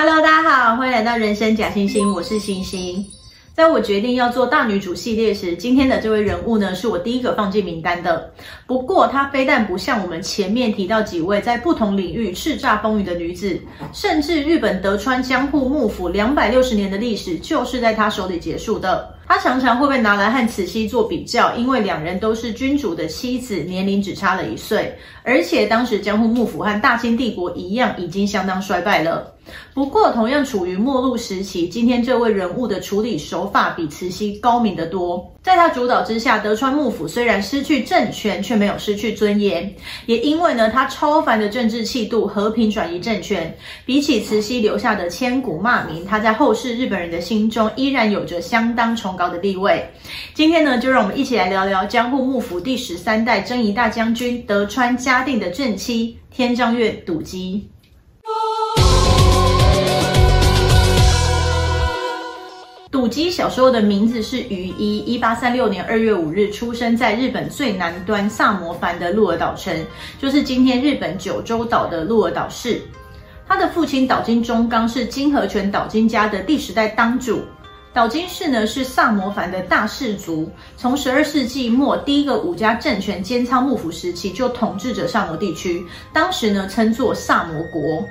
Hello，大家好，欢迎来到人生假星星，我是星星。在我决定要做大女主系列时，今天的这位人物呢，是我第一个放进名单的。不过，她非但不像我们前面提到几位在不同领域叱咤风云的女子，甚至日本德川江户幕府两百六十年的历史，就是在她手里结束的。她常常会被拿来和慈禧做比较，因为两人都是君主的妻子，年龄只差了一岁，而且当时江户幕府和大清帝国一样，已经相当衰败了。不过，同样处于末路时期，今天这位人物的处理手法比慈禧高明得多。在他主导之下，德川幕府虽然失去政权，却没有失去尊严。也因为呢，他超凡的政治气度，和平转移政权。比起慈禧留下的千古骂名，他在后世日本人的心中依然有着相当崇高的地位。今天呢，就让我们一起来聊聊江户幕府第十三代征夷大将军德川家定的正妻天璋月笃姬。笃姬小时候的名字是于一，一八三六年二月五日出生在日本最南端萨摩藩的鹿儿岛城，就是今天日本九州岛的鹿儿岛市。他的父亲岛津忠纲是金和泉岛津家的第十代当主。岛津氏呢是萨摩藩的大氏族，从十二世纪末第一个武家政权兼仓幕府时期就统治着萨摩地区，当时呢称作萨摩国。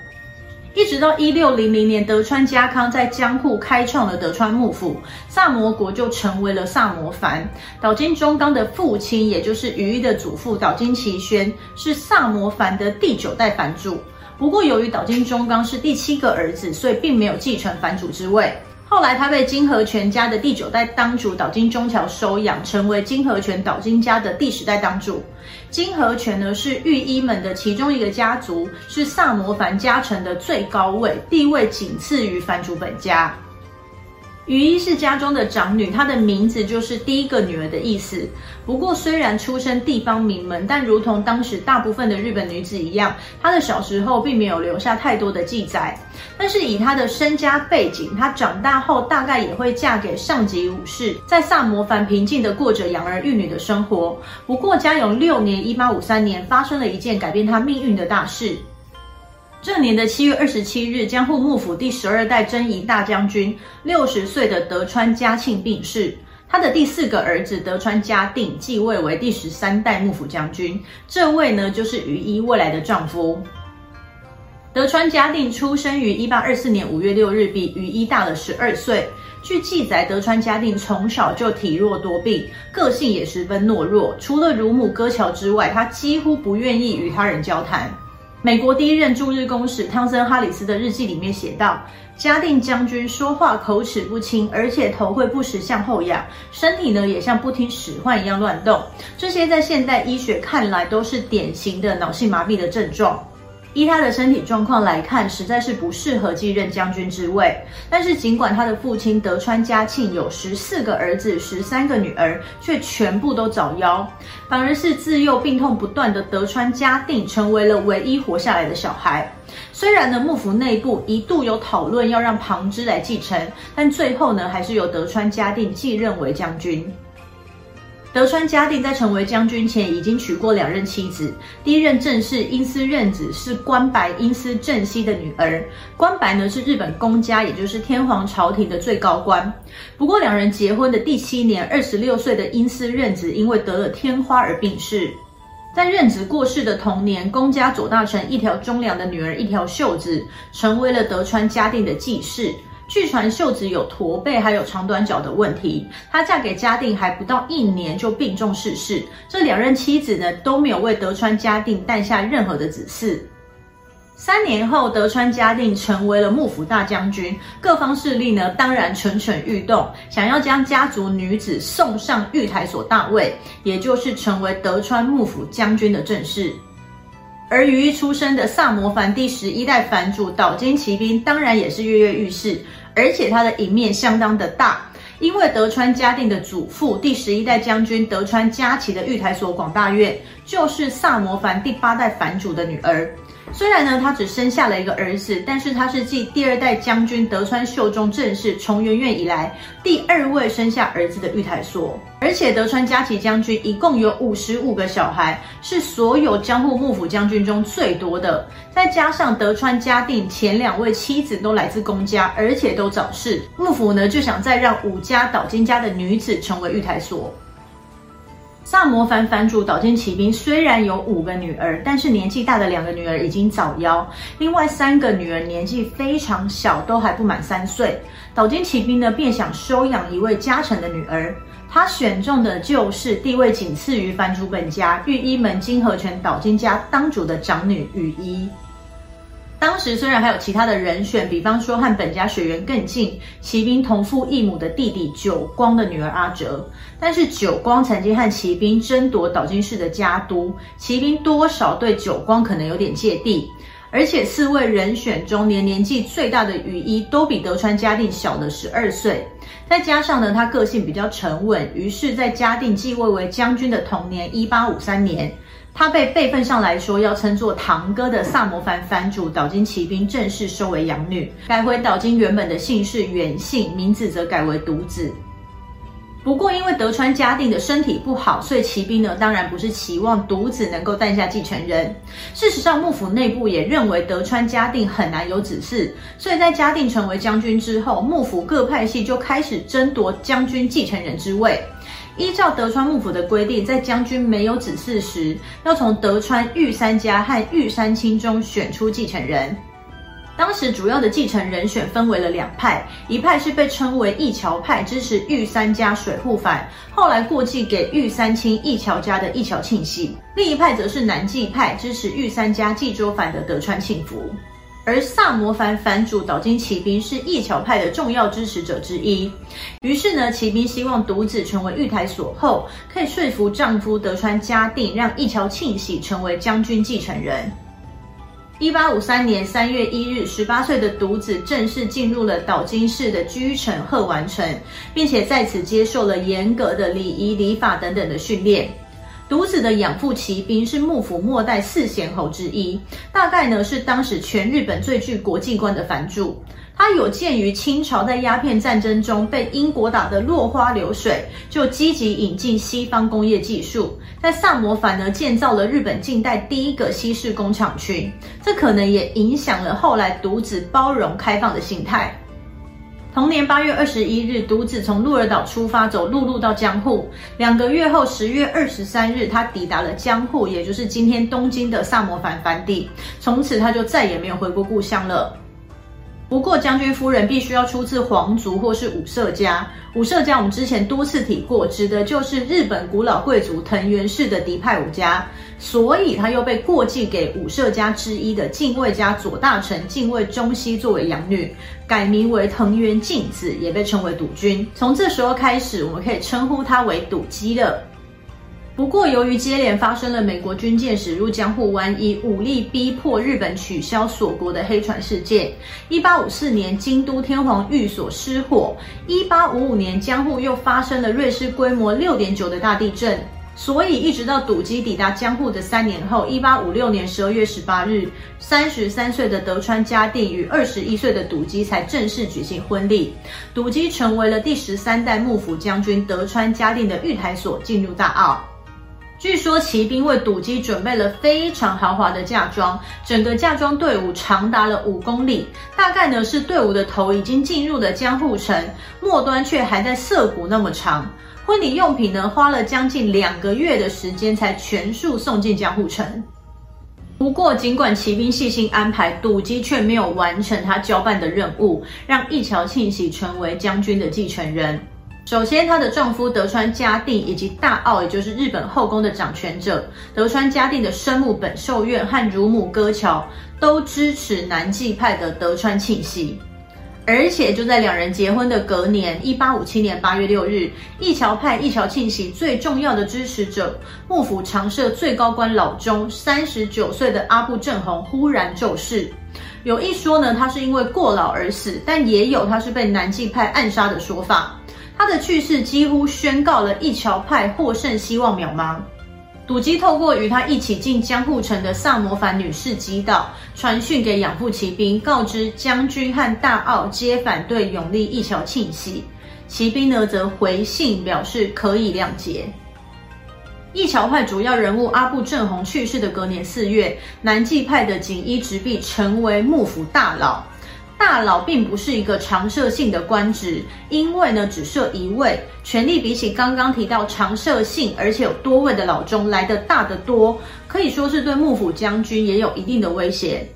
一直到一六零零年，德川家康在江户开创了德川幕府，萨摩国就成为了萨摩藩。岛津忠刚的父亲，也就是羽衣的祖父岛津齐宣，是萨摩藩的第九代藩主。不过，由于岛津忠刚是第七个儿子，所以并没有继承藩主之位。后来，他被金和泉家的第九代当主岛津忠桥收养，成为金和泉岛津家的第十代当主。金和泉呢，是御医们的其中一个家族，是萨摩藩家臣的最高位，地位仅次于藩主本家。于伊是家中的长女，她的名字就是第一个女儿的意思。不过，虽然出身地方名门，但如同当时大部分的日本女子一样，她的小时候并没有留下太多的记载。但是以她的身家背景，她长大后大概也会嫁给上级武士，在萨摩藩平静的过着养儿育女的生活。不过，嘉永六年（一八五三年）发生了一件改变她命运的大事。这年的七月二十七日，江户幕府第十二代征夷大将军六十岁的德川家庆病逝，他的第四个儿子德川家定继位为第十三代幕府将军。这位呢，就是于一未来的丈夫。德川家定出生于一八二四年五月六日，比于一大了十二岁。据记载，德川家定从小就体弱多病，个性也十分懦弱。除了乳母歌乔之外，他几乎不愿意与他人交谈。美国第一任驻日公使汤森哈里斯的日记里面写道：嘉定将军说话口齿不清，而且头会不时向后仰，身体呢也像不听使唤一样乱动。这些在现代医学看来都是典型的脑性麻痹的症状。依他的身体状况来看，实在是不适合继任将军之位。但是，尽管他的父亲德川家庆有十四个儿子、十三个女儿，却全部都早夭，反而是自幼病痛不断的德川家定成为了唯一活下来的小孩。虽然呢，幕府内部一度有讨论要让旁支来继承，但最后呢，还是由德川家定继任为将军。德川家定在成为将军前，已经娶过两任妻子。第一任正室英司任子是关白英司正熙的女儿。关白呢是日本公家，也就是天皇朝廷的最高官。不过两人结婚的第七年，二十六岁的英司任子因为得了天花而病逝。在任子过世的同年，公家左大臣一条忠良的女儿一条秀子成为了德川家定的继室。据传秀子有驼背，还有长短脚的问题。她嫁给嘉定还不到一年就病重逝世。这两任妻子呢都没有为德川嘉定诞下任何的子嗣。三年后，德川家定成为了幕府大将军，各方势力呢当然蠢蠢欲动，想要将家族女子送上御台所大位，也就是成为德川幕府将军的正室。而于一出生的萨摩藩第十一代藩主岛津骑兵当然也是跃跃欲试，而且他的影面相当的大，因为德川家定的祖父第十一代将军德川家齐的御台所广大院，就是萨摩藩第八代藩主的女儿。虽然呢，他只生下了一个儿子，但是他是继第二代将军德川秀忠正室重元院以来第二位生下儿子的御台所。而且德川家齐将军一共有五十五个小孩，是所有江户幕府将军中最多的。再加上德川家定前两位妻子都来自公家，而且都早逝，幕府呢就想再让武家岛津家的女子成为御台所。萨摩藩藩主岛津骑兵虽然有五个女儿，但是年纪大的两个女儿已经早夭，另外三个女儿年纪非常小，都还不满三岁。岛津骑兵呢便想收养一位家臣的女儿，他选中的就是地位仅次于藩主本家御伊门金河泉岛津家当主的长女羽衣。当时虽然还有其他的人选，比方说和本家血缘更近、骑兵同父异母的弟弟久光的女儿阿哲，但是久光曾经和骑兵争夺岛津氏的家督，骑兵多少对久光可能有点芥蒂，而且四位人选中年年纪最大的羽衣都比德川家定小了十二岁，再加上呢他个性比较沉稳，于是，在家定继位为将军的同年一八五三年。他被辈分上来说要称作堂哥的萨摩藩藩主岛津骑兵正式收为养女，改回岛津原本的姓氏远姓，名字则改为独子。不过因为德川家定的身体不好，所以骑兵呢当然不是期望独子能够诞下继承人。事实上，幕府内部也认为德川家定很难有子嗣，所以在家定成为将军之后，幕府各派系就开始争夺将军继承人之位。依照德川幕府的规定，在将军没有子嗣时，要从德川御三家和御三亲中选出继承人。当时主要的继承人选分为了两派，一派是被称为义桥派，支持御三家水户藩，后来过继给御三亲义桥家的义桥庆喜；另一派则是南纪派，支持御三家纪州藩的德川庆福。而萨摩藩藩主岛津骑兵是义桥派的重要支持者之一，于是呢，骑兵希望独子成为御台所后，可以说服丈夫德川家定，让义桥庆喜成为将军继承人。一八五三年三月一日，十八岁的独子正式进入了岛津氏的居城鹤丸城，并且在此接受了严格的礼仪礼法等等的训练。独子的养父骑兵是幕府末代四贤侯之一，大概呢是当时全日本最具国际观的藩主。他有鉴于清朝在鸦片战争中被英国打得落花流水，就积极引进西方工业技术，在萨摩藩呢建造了日本近代第一个西式工厂群，这可能也影响了后来独子包容开放的心态。同年八月二十一日，独子从鹿儿岛出发，走陆路到江户。两个月后，十月二十三日，他抵达了江户，也就是今天东京的萨摩藩藩地。从此，他就再也没有回过故乡了。不过，将军夫人必须要出自皇族或是武舍家。武舍家我们之前多次提过，指的就是日本古老贵族藤原氏的嫡派武家，所以他又被过继给武社家之一的近卫家左大臣近卫忠熙作为养女，改名为藤原静子，也被称为笃君。从这时候开始，我们可以称呼他为笃姬了。不过，由于接连发生了美国军舰驶入江户湾，以武力逼迫日本取消锁国的黑船事件，一八五四年京都天皇御所失火，一八五五年江户又发生了瑞士规模六点九的大地震，所以一直到笃姬抵达江户的三年后，一八五六年十二月十八日，三十三岁的德川家定与二十一岁的笃姬才正式举行婚礼，笃姬成为了第十三代幕府将军德川家定的御台所，进入大奥。据说骑兵为笃姬准备了非常豪华的嫁妆，整个嫁妆队伍长达了五公里，大概呢是队伍的头已经进入了江户城，末端却还在涩谷那么长。婚礼用品呢花了将近两个月的时间才全数送进江户城。不过尽管骑兵细心安排，笃姬却没有完成他交办的任务，让一桥庆喜成为将军的继承人。首先，她的丈夫德川家定以及大奥，也就是日本后宫的掌权者德川家定的生母本寿院和乳母歌桥，都支持南纪派的德川庆喜。而且就在两人结婚的隔年，一八五七年八月六日，一桥派一桥庆喜最重要的支持者幕府常设最高官老中三十九岁的阿部正弘忽然骤逝。有一说呢，他是因为过劳而死，但也有他是被南纪派暗杀的说法。他的去世几乎宣告了一桥派获胜希望渺茫。笃姬透过与他一起进江户城的萨摩藩女士吉岛传讯给养父骑兵，告知将军和大奥皆反对拥立一桥庆喜。骑兵呢则回信表示可以谅解。一桥派主要人物阿部正弘去世的隔年四月，南纪派的锦衣直弼成为幕府大佬。大佬并不是一个常设性的官职，因为呢只设一位，权力比起刚刚提到常设性而且有多位的老中来得大得多，可以说是对幕府将军也有一定的威胁。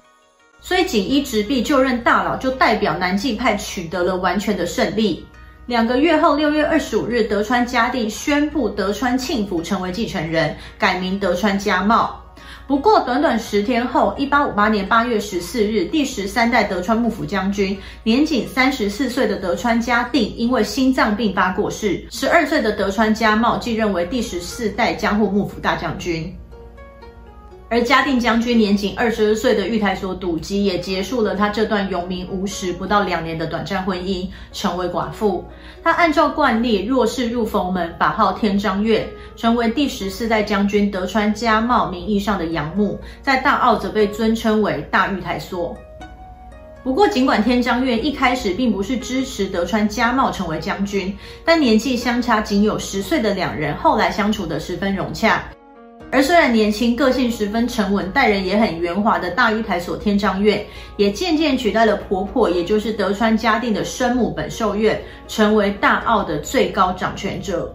所以锦衣直弼就任大佬，就代表南纪派取得了完全的胜利。两个月后，六月二十五日，德川家定宣布德川庆福成为继承人，改名德川家茂。不过，短短十天后，一八五八年八月十四日，第十三代德川幕府将军、年仅三十四岁的德川家定因为心脏病发过世。十二岁的德川家茂继任为第十四代江户幕府大将军。而嘉定将军年仅二十二岁的玉台所笃基也结束了他这段有名无实不到两年的短暂婚姻，成为寡妇。他按照惯例，若是入佛门，法号天章院，成为第十四代将军德川家茂名义上的养母，在大奥则被尊称为大玉台所。不过，尽管天章院一开始并不是支持德川家茂成为将军，但年纪相差仅有十岁的两人，后来相处得十分融洽。而虽然年轻、个性十分沉稳、待人也很圆滑的大御台所天章院，也渐渐取代了婆婆，也就是德川家定的生母本寿院，成为大奥的最高掌权者。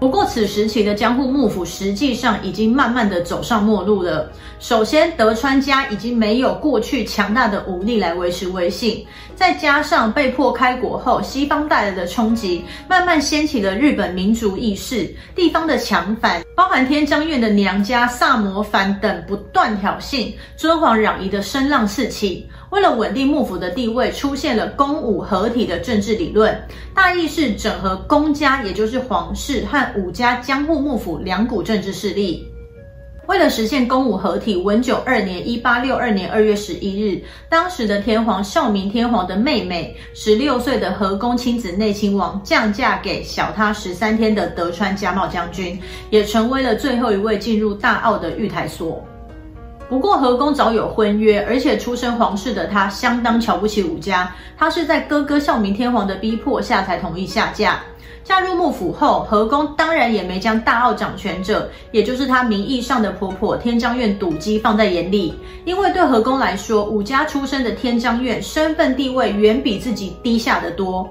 不过，此时期的江户幕府实际上已经慢慢的走上末路了。首先，德川家已经没有过去强大的武力来维持威信，再加上被迫开国后，西方带来的冲击，慢慢掀起了日本民族意识，地方的强反，包含天将院的娘家萨摩藩等不断挑衅，尊皇攘夷的声浪四起。为了稳定幕府的地位，出现了公武合体的政治理论，大意是整合公家，也就是皇室和武家江户幕府两股政治势力。为了实现公武合体，文久二年（一八六二年二月十一日），当时的天皇孝明天皇的妹妹，十六岁的和宫亲子内亲王，降嫁给小他十三天的德川家茂将军，也成为了最后一位进入大奥的御台所。不过和宫早有婚约，而且出身皇室的他相当瞧不起武家。他是在哥哥孝明天皇的逼迫下才同意下嫁。嫁入幕府后，和宫当然也没将大奥掌权者，也就是他名义上的婆婆天章院笃姬放在眼里。因为对和宫来说，武家出身的天章院身份地位远比自己低下得多。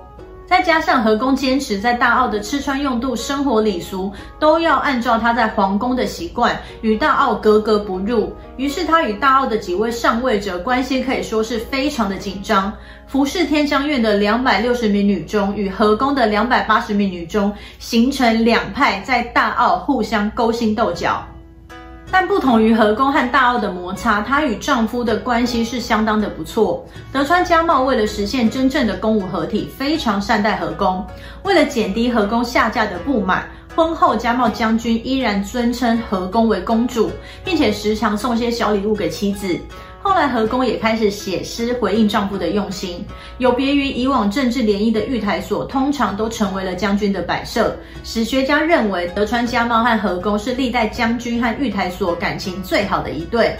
再加上和宫坚持在大奥的吃穿用度、生活礼俗都要按照他在皇宫的习惯，与大奥格格不入。于是他与大奥的几位上位者关系可以说是非常的紧张。服侍天香院的两百六十名女中与和宫的两百八十名女中形成两派，在大奥互相勾心斗角。但不同于和宫和大奥的摩擦，她与丈夫的关系是相当的不错。德川家茂为了实现真正的公武合体，非常善待和宫。为了减低和宫下嫁的不满，婚后家茂将军依然尊称和宫为公主，并且时常送些小礼物给妻子。后来何宫也开始写诗回应丈夫的用心，有别于以往政治联姻的御台所，通常都成为了将军的摆设。史学家认为德川家茂和和宫是历代将军和御台所感情最好的一对。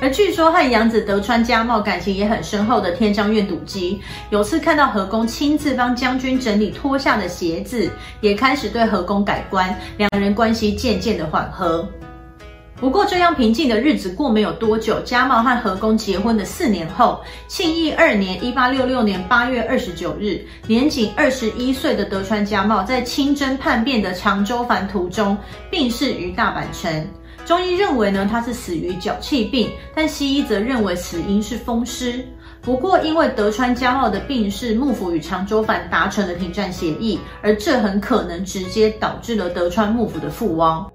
而据说和养子德川家茂感情也很深厚的天章院笃姬，有次看到何宫亲自帮将军整理脱下的鞋子，也开始对何宫改观，两人关系渐渐的缓和。不过，这样平静的日子过没有多久，家茂和和宫结婚的四年后，庆义二年（一八六六年八月二十九日），年仅二十一岁的德川家茂在清征叛变的长州藩途中病逝于大阪城。中医认为呢，他是死于脚气病，但西医则认为死因是风湿。不过，因为德川家茂的病是，幕府与长州藩达成了停战协议，而这很可能直接导致了德川幕府的覆亡。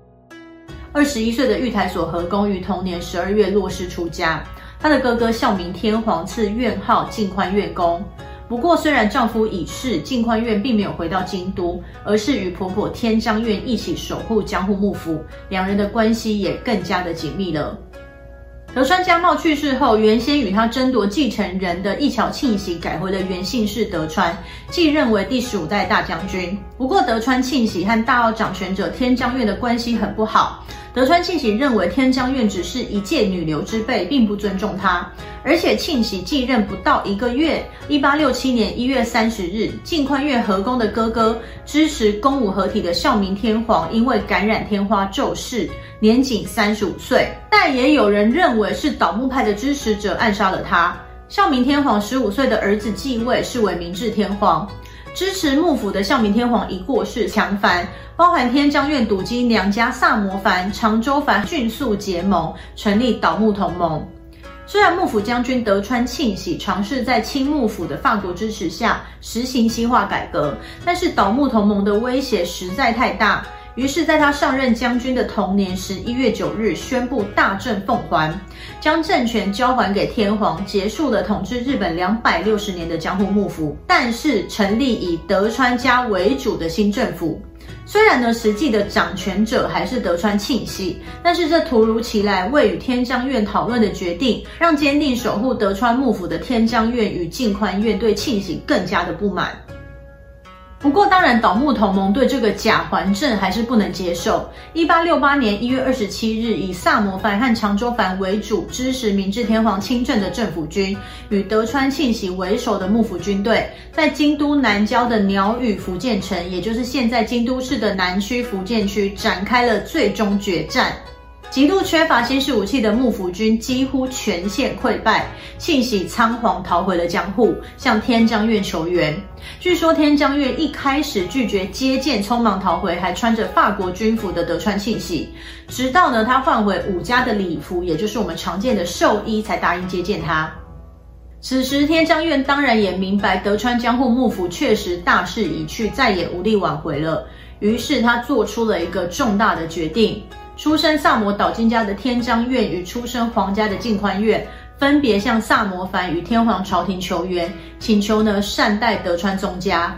二十一岁的玉台所和宫于同年十二月落世出家，她的哥哥孝明天皇赐院号近宽院宫。不过，虽然丈夫已逝，近宽院并没有回到京都，而是与婆婆天章院一起守护江户幕府，两人的关系也更加的紧密了。德川家茂去世后，原先与他争夺继承人的一桥庆喜改回了原姓氏德川，继任为第十五代大将军。不过德川庆喜和大奥掌权者天将院的关系很不好。德川庆喜认为天将院只是一介女流之辈，并不尊重他。而且庆喜继任不到一个月，一八六七年一月三十日，近宽院和宫的哥哥支持公武合体的孝明天皇，因为感染天花骤逝，年仅三十五岁。但也有人认为是倒幕派的支持者暗杀了他。孝明天皇十五岁的儿子继位，是为明治天皇。支持幕府的孝明天皇已过世，强藩包含天将院笃基娘家萨摩藩、长州藩迅速结盟，成立倒幕同盟。虽然幕府将军德川庆喜尝试在清幕府的法国支持下实行西化改革，但是倒幕同盟的威胁实在太大。于是，在他上任将军的同年十一月九日，宣布大政奉还，将政权交还给天皇，结束了统治日本两百六十年的江户幕府，但是成立以德川家为主的新政府。虽然呢，实际的掌权者还是德川庆喜，但是这突如其来未与天将院讨论的决定，让坚定守护德川幕府的天将院与近宽院对庆喜更加的不满。不过，当然，倒幕同盟对这个假还政还是不能接受。一八六八年一月二十七日，以萨摩藩和长州藩为主，支持明治天皇亲政的政府军，与德川庆喜为首的幕府军队，在京都南郊的鸟羽伏见城，也就是现在京都市的南区伏见区，展开了最终决战。极度缺乏新式武器的幕府军几乎全线溃败，庆喜仓皇逃回了江户，向天将院求援。据说天将院一开始拒绝接见匆忙逃回还穿着法国军服的德川庆喜，直到呢他换回武家的礼服，也就是我们常见的寿衣，才答应接见他。此时天将院当然也明白德川江户幕府确实大势已去，再也无力挽回了，于是他做出了一个重大的决定。出身萨摩岛津家的天章院与出身皇家的近宽院，分别向萨摩藩与天皇朝廷求援，请求呢善待德川宗家。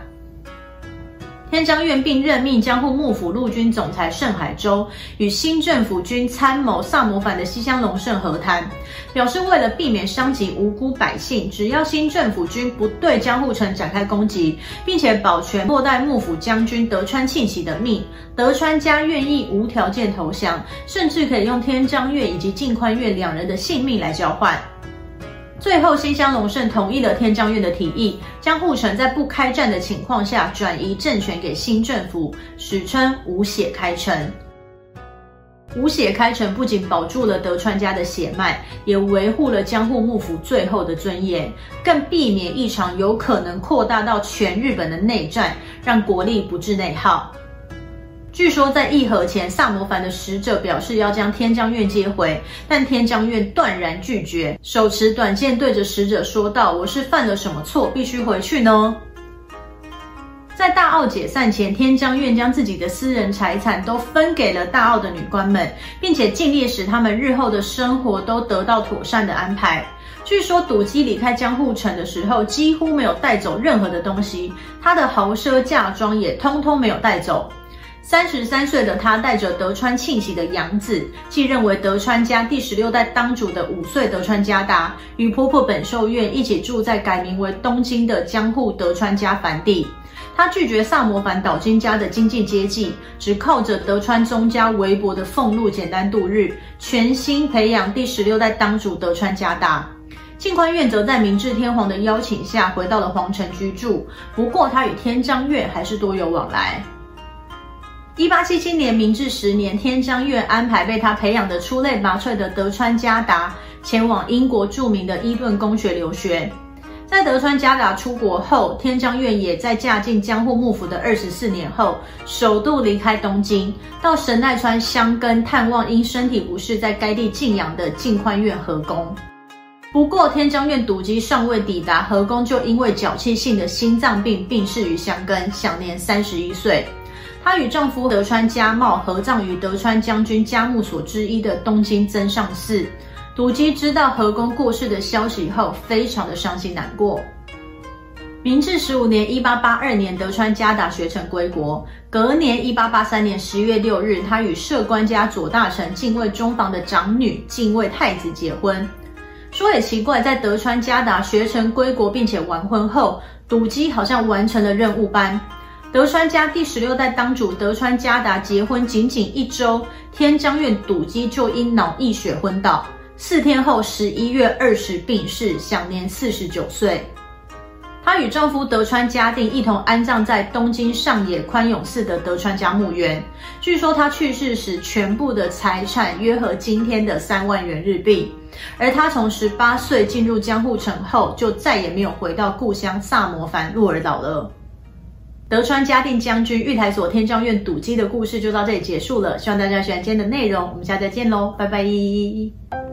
天将院并任命江户幕府陆军总裁盛海舟与新政府军参谋萨摩藩的西乡隆盛和谈，表示为了避免伤及无辜百姓，只要新政府军不对江户城展开攻击，并且保全末代幕府将军德川庆喜的命，德川家愿意无条件投降，甚至可以用天将院以及近宽院两人的性命来交换。最后，新乡隆盛同意了天将院的提议，江户城在不开战的情况下转移政权给新政府，史称“无血开城”。无血开城不仅保住了德川家的血脉，也维护了江户幕府最后的尊严，更避免一场有可能扩大到全日本的内战，让国力不致内耗。据说在议和前，萨摩藩的使者表示要将天将院接回，但天将院断然拒绝，手持短剑对着使者说道：“我是犯了什么错，必须回去呢？”在大奥解散前，天将院将自己的私人财产都分给了大奥的女官们，并且尽力使他们日后的生活都得到妥善的安排。据说笃基离开江户城的时候，几乎没有带走任何的东西，他的豪奢嫁妆也通通没有带走。三十三岁的他带着德川庆喜的养子，继任为德川家第十六代当主的五岁德川家达，与婆婆本寿院一起住在改名为东京的江户德川家藩地。他拒绝萨摩藩岛津家的经济接济，只靠着德川宗家微薄的俸禄简单度日，全心培养第十六代当主德川家达。近宽院则在明治天皇的邀请下回到了皇城居住，不过他与天将院还是多有往来。一八七七年，明治十年，天将院安排被他培养的出类拔萃的德川家达前往英国著名的伊顿公学留学。在德川家达出国后，天将院也在嫁进江户幕府的二十四年后，首度离开东京，到神奈川箱根探望因身体不适在该地静养的近宽院和宫。不过，天将院笃基尚未抵达和宫，就因为脚气性的心脏病病逝于箱根，享年三十一岁。她与丈夫德川家茂合葬于德川将军家墓所之一的东京增上寺。笃基知道和宫过世的消息后，非常的伤心难过。明治十五年（一八八二年），德川家达学成归国。隔年（一八八三年）十月六日，他与摄关家左大臣近卫中房的长女近卫太子结婚。说也奇怪，在德川家达学成归国并且完婚后，笃基好像完成了任务般。德川家第十六代当主德川家达结婚仅仅一周，天将院笃姬就因脑溢血昏倒，四天后十一月二十病逝，享年四十九岁。她与丈夫德川家定一同安葬在东京上野宽永寺的德川家墓园。据说她去世时，全部的财产约合今天的三万元日币。而她从十八岁进入江户城后，就再也没有回到故乡萨摩藩鹿儿岛了。德川家定将军御台所天将院堵机的故事就到这里结束了。希望大家喜欢今天的内容，我们下次再见喽，拜拜。